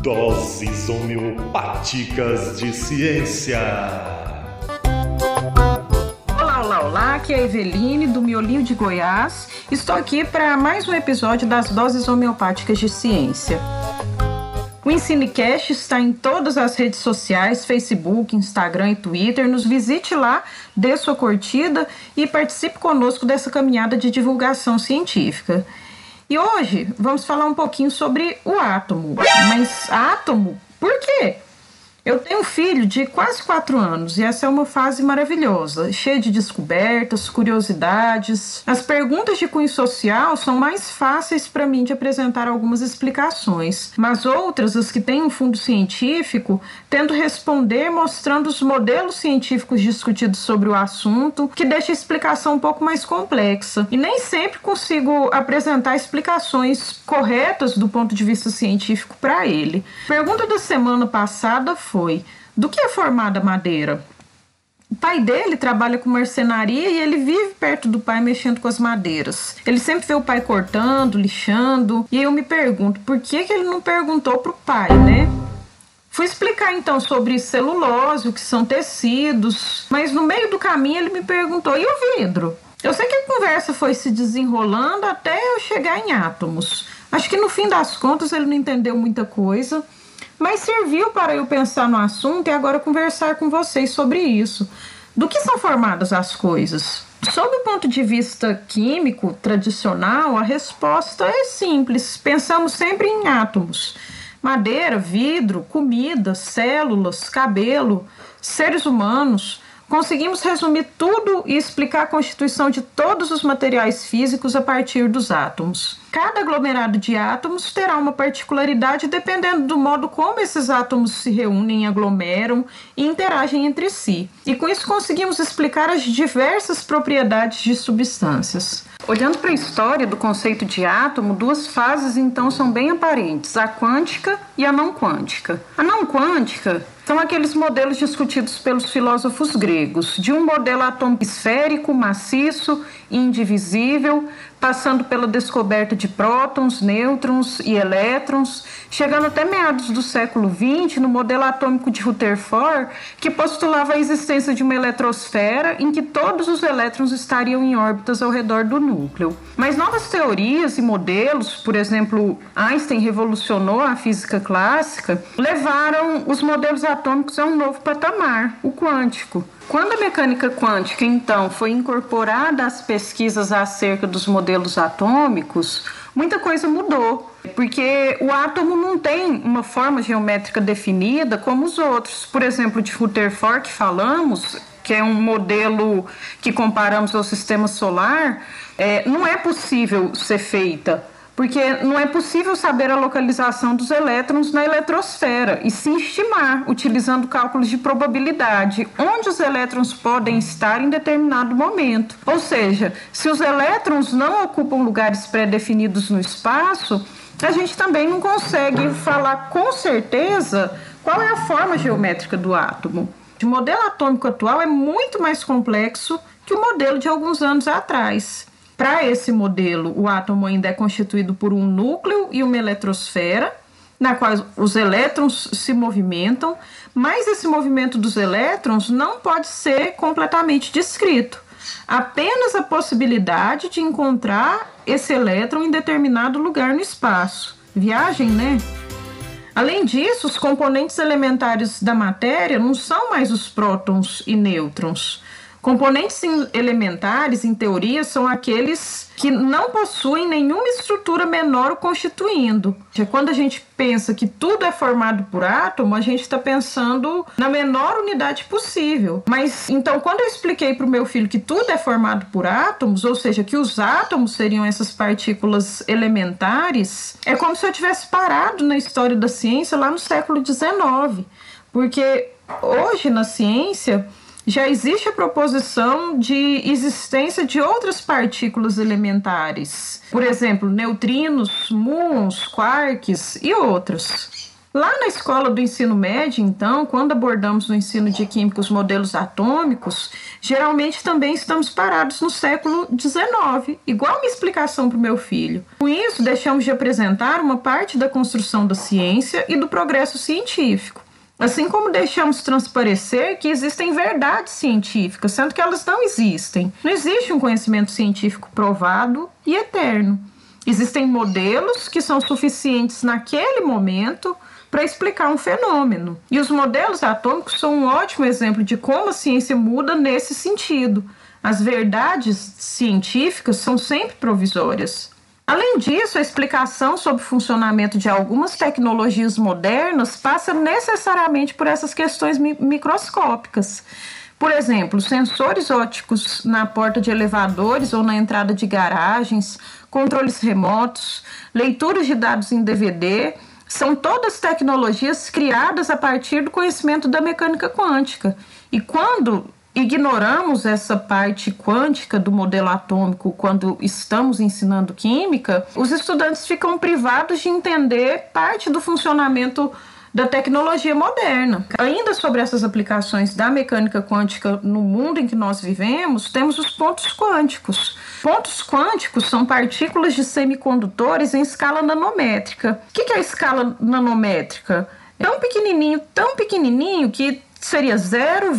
Doses homeopáticas de ciência. Olá, olá, olá, aqui é a Eveline do Miolinho de Goiás. Estou aqui para mais um episódio das Doses Homeopáticas de Ciência. O Ensinecast está em todas as redes sociais, Facebook, Instagram e Twitter. Nos visite lá, dê sua curtida e participe conosco dessa caminhada de divulgação científica. E hoje vamos falar um pouquinho sobre o átomo. Mas átomo, por quê? Eu tenho um filho de quase 4 anos e essa é uma fase maravilhosa, cheia de descobertas, curiosidades. As perguntas de cunho social são mais fáceis para mim de apresentar algumas explicações, mas outras, as que têm um fundo científico, tento responder mostrando os modelos científicos discutidos sobre o assunto, que deixa a explicação um pouco mais complexa. E nem sempre consigo apresentar explicações corretas do ponto de vista científico para ele. Pergunta da semana passada foi foi: do que é formada a madeira? O pai dele trabalha com marcenaria e ele vive perto do pai mexendo com as madeiras. Ele sempre vê o pai cortando, lixando. E eu me pergunto, por que, que ele não perguntou pro pai, né? Fui explicar então sobre celulose, o que são tecidos, mas no meio do caminho ele me perguntou: e o vidro? Eu sei que a conversa foi se desenrolando até eu chegar em átomos. Acho que no fim das contas ele não entendeu muita coisa mas serviu para eu pensar no assunto e agora conversar com vocês sobre isso. Do que são formadas as coisas? Sob o ponto de vista químico tradicional, a resposta é simples. Pensamos sempre em átomos: madeira, vidro, comida, células, cabelo, seres humanos. Conseguimos resumir tudo e explicar a constituição de todos os materiais físicos a partir dos átomos. Cada aglomerado de átomos terá uma particularidade dependendo do modo como esses átomos se reúnem, aglomeram e interagem entre si. E com isso conseguimos explicar as diversas propriedades de substâncias. Olhando para a história do conceito de átomo, duas fases então são bem aparentes: a quântica e a não quântica. A não quântica são aqueles modelos discutidos pelos filósofos gregos, de um modelo atômico esférico, maciço indivisível, passando pela descoberta de prótons, nêutrons e elétrons, chegando até meados do século XX no modelo atômico de Rutherford, que postulava a existência de uma eletrosfera em que todos os elétrons estariam em órbitas ao redor do núcleo. Mas novas teorias e modelos, por exemplo, Einstein revolucionou a física clássica, levaram os modelos atômicos a um novo patamar, o quântico. Quando a mecânica quântica, então, foi incorporada às pesquisas acerca dos modelos atômicos, muita coisa mudou, porque o átomo não tem uma forma geométrica definida como os outros. Por exemplo, de Rutherford que falamos, que é um modelo que comparamos ao sistema solar, é, não é possível ser feita porque não é possível saber a localização dos elétrons na eletrosfera e se estimar, utilizando cálculos de probabilidade, onde os elétrons podem estar em determinado momento. Ou seja, se os elétrons não ocupam lugares pré-definidos no espaço, a gente também não consegue falar com certeza qual é a forma geométrica do átomo. O modelo atômico atual é muito mais complexo que o modelo de alguns anos atrás. Para esse modelo, o átomo ainda é constituído por um núcleo e uma eletrosfera, na qual os elétrons se movimentam, mas esse movimento dos elétrons não pode ser completamente descrito. Apenas a possibilidade de encontrar esse elétron em determinado lugar no espaço. Viagem, né? Além disso, os componentes elementares da matéria não são mais os prótons e nêutrons, Componentes elementares, em teoria, são aqueles que não possuem nenhuma estrutura menor o constituindo. Quando a gente pensa que tudo é formado por átomo, a gente está pensando na menor unidade possível. Mas então, quando eu expliquei para o meu filho que tudo é formado por átomos, ou seja, que os átomos seriam essas partículas elementares, é como se eu tivesse parado na história da ciência lá no século XIX. Porque hoje na ciência já existe a proposição de existência de outras partículas elementares, por exemplo, neutrinos, muons, quarks e outras. Lá na escola do ensino médio, então, quando abordamos no ensino de química os modelos atômicos, geralmente também estamos parados no século XIX, igual minha explicação para o meu filho. Com isso, deixamos de apresentar uma parte da construção da ciência e do progresso científico. Assim como deixamos transparecer que existem verdades científicas, sendo que elas não existem. Não existe um conhecimento científico provado e eterno. Existem modelos que são suficientes naquele momento para explicar um fenômeno. E os modelos atômicos são um ótimo exemplo de como a ciência muda nesse sentido. As verdades científicas são sempre provisórias. Além disso, a explicação sobre o funcionamento de algumas tecnologias modernas passa necessariamente por essas questões mi microscópicas. Por exemplo, sensores óticos na porta de elevadores ou na entrada de garagens, controles remotos, leituras de dados em DVD são todas tecnologias criadas a partir do conhecimento da mecânica quântica. E quando ignoramos essa parte quântica do modelo atômico quando estamos ensinando química, os estudantes ficam privados de entender parte do funcionamento da tecnologia moderna. Ainda sobre essas aplicações da mecânica quântica no mundo em que nós vivemos, temos os pontos quânticos. Pontos quânticos são partículas de semicondutores em escala nanométrica. O que é a escala nanométrica? É tão pequenininho, tão pequenininho que seria 0,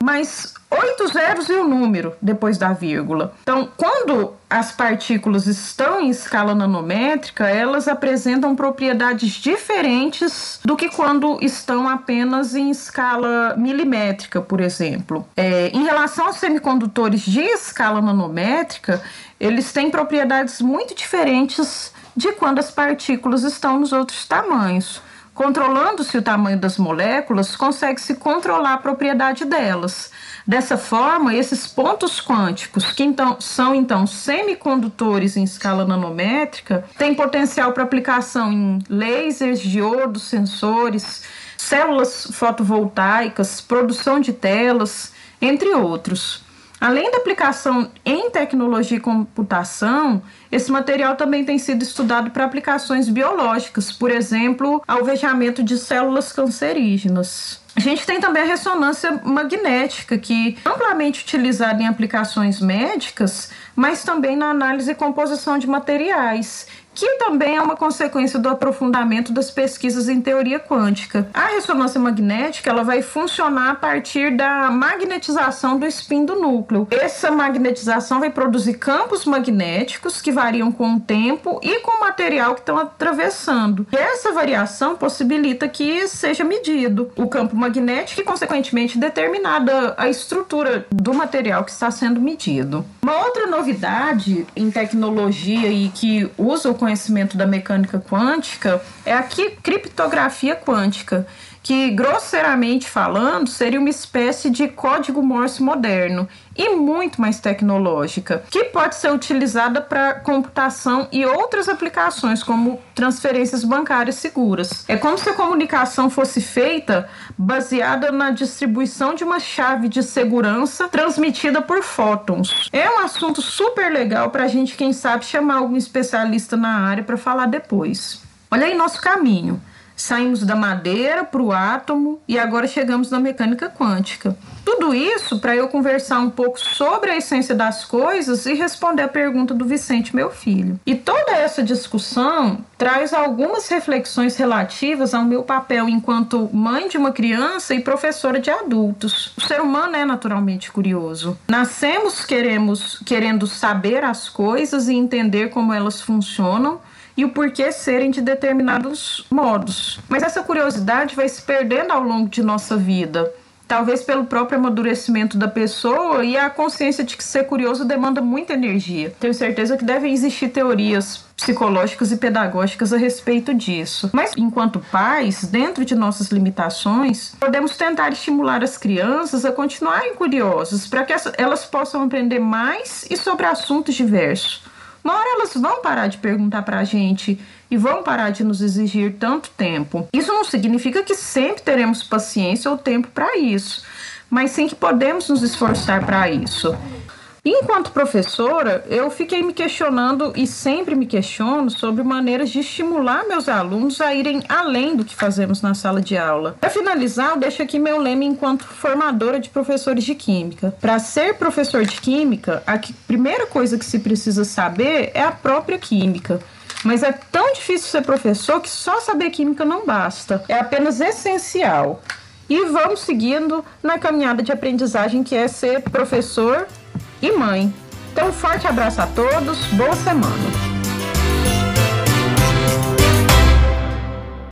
mais oito zeros e um número depois da vírgula. Então, quando as partículas estão em escala nanométrica, elas apresentam propriedades diferentes do que quando estão apenas em escala milimétrica, por exemplo. É, em relação aos semicondutores de escala nanométrica, eles têm propriedades muito diferentes de quando as partículas estão nos outros tamanhos. Controlando-se o tamanho das moléculas, consegue-se controlar a propriedade delas. Dessa forma, esses pontos quânticos, que então, são então semicondutores em escala nanométrica, têm potencial para aplicação em lasers, diodos, sensores, células fotovoltaicas, produção de telas, entre outros. Além da aplicação em tecnologia e computação, esse material também tem sido estudado para aplicações biológicas, por exemplo, alvejamento de células cancerígenas. A gente tem também a ressonância magnética, que é amplamente utilizada em aplicações médicas, mas também na análise e composição de materiais que também é uma consequência do aprofundamento das pesquisas em teoria quântica. A ressonância magnética ela vai funcionar a partir da magnetização do spin do núcleo. Essa magnetização vai produzir campos magnéticos que variam com o tempo e com o material que estão atravessando. E essa variação possibilita que seja medido o campo magnético e, consequentemente, determinada a estrutura do material que está sendo medido. Uma outra novidade em tecnologia e que usa o conhecimento da mecânica quântica é a criptografia quântica, que grosseiramente falando seria uma espécie de código Morse moderno e muito mais tecnológica, que pode ser utilizada para computação e outras aplicações, como transferências bancárias seguras. É como se a comunicação fosse feita baseada na distribuição de uma chave de segurança transmitida por fótons. É um assunto super legal para a gente, quem sabe, chamar algum especialista na área para falar depois. Olha aí nosso caminho. Saímos da madeira para o átomo e agora chegamos na mecânica quântica. Tudo isso para eu conversar um pouco sobre a essência das coisas e responder a pergunta do Vicente, meu filho. E toda essa discussão traz algumas reflexões relativas ao meu papel enquanto mãe de uma criança e professora de adultos. O ser humano é naturalmente curioso. Nascemos queremos querendo saber as coisas e entender como elas funcionam e o porquê serem de determinados modos. Mas essa curiosidade vai se perdendo ao longo de nossa vida. Talvez pelo próprio amadurecimento da pessoa e a consciência de que ser curioso demanda muita energia. Tenho certeza que devem existir teorias psicológicas e pedagógicas a respeito disso. Mas, enquanto pais, dentro de nossas limitações, podemos tentar estimular as crianças a continuarem curiosas para que elas possam aprender mais e sobre assuntos diversos. Uma hora elas vão parar de perguntar para a gente e vão parar de nos exigir tanto tempo. Isso não significa que sempre teremos paciência ou tempo para isso, mas sim que podemos nos esforçar para isso. Enquanto professora, eu fiquei me questionando e sempre me questiono sobre maneiras de estimular meus alunos a irem além do que fazemos na sala de aula. Para finalizar, eu deixo aqui meu lema enquanto formadora de professores de química. Para ser professor de química, a primeira coisa que se precisa saber é a própria química. Mas é tão difícil ser professor que só saber química não basta. É apenas essencial. E vamos seguindo na caminhada de aprendizagem que é ser professor e mãe. Então, um forte abraço a todos, boa semana!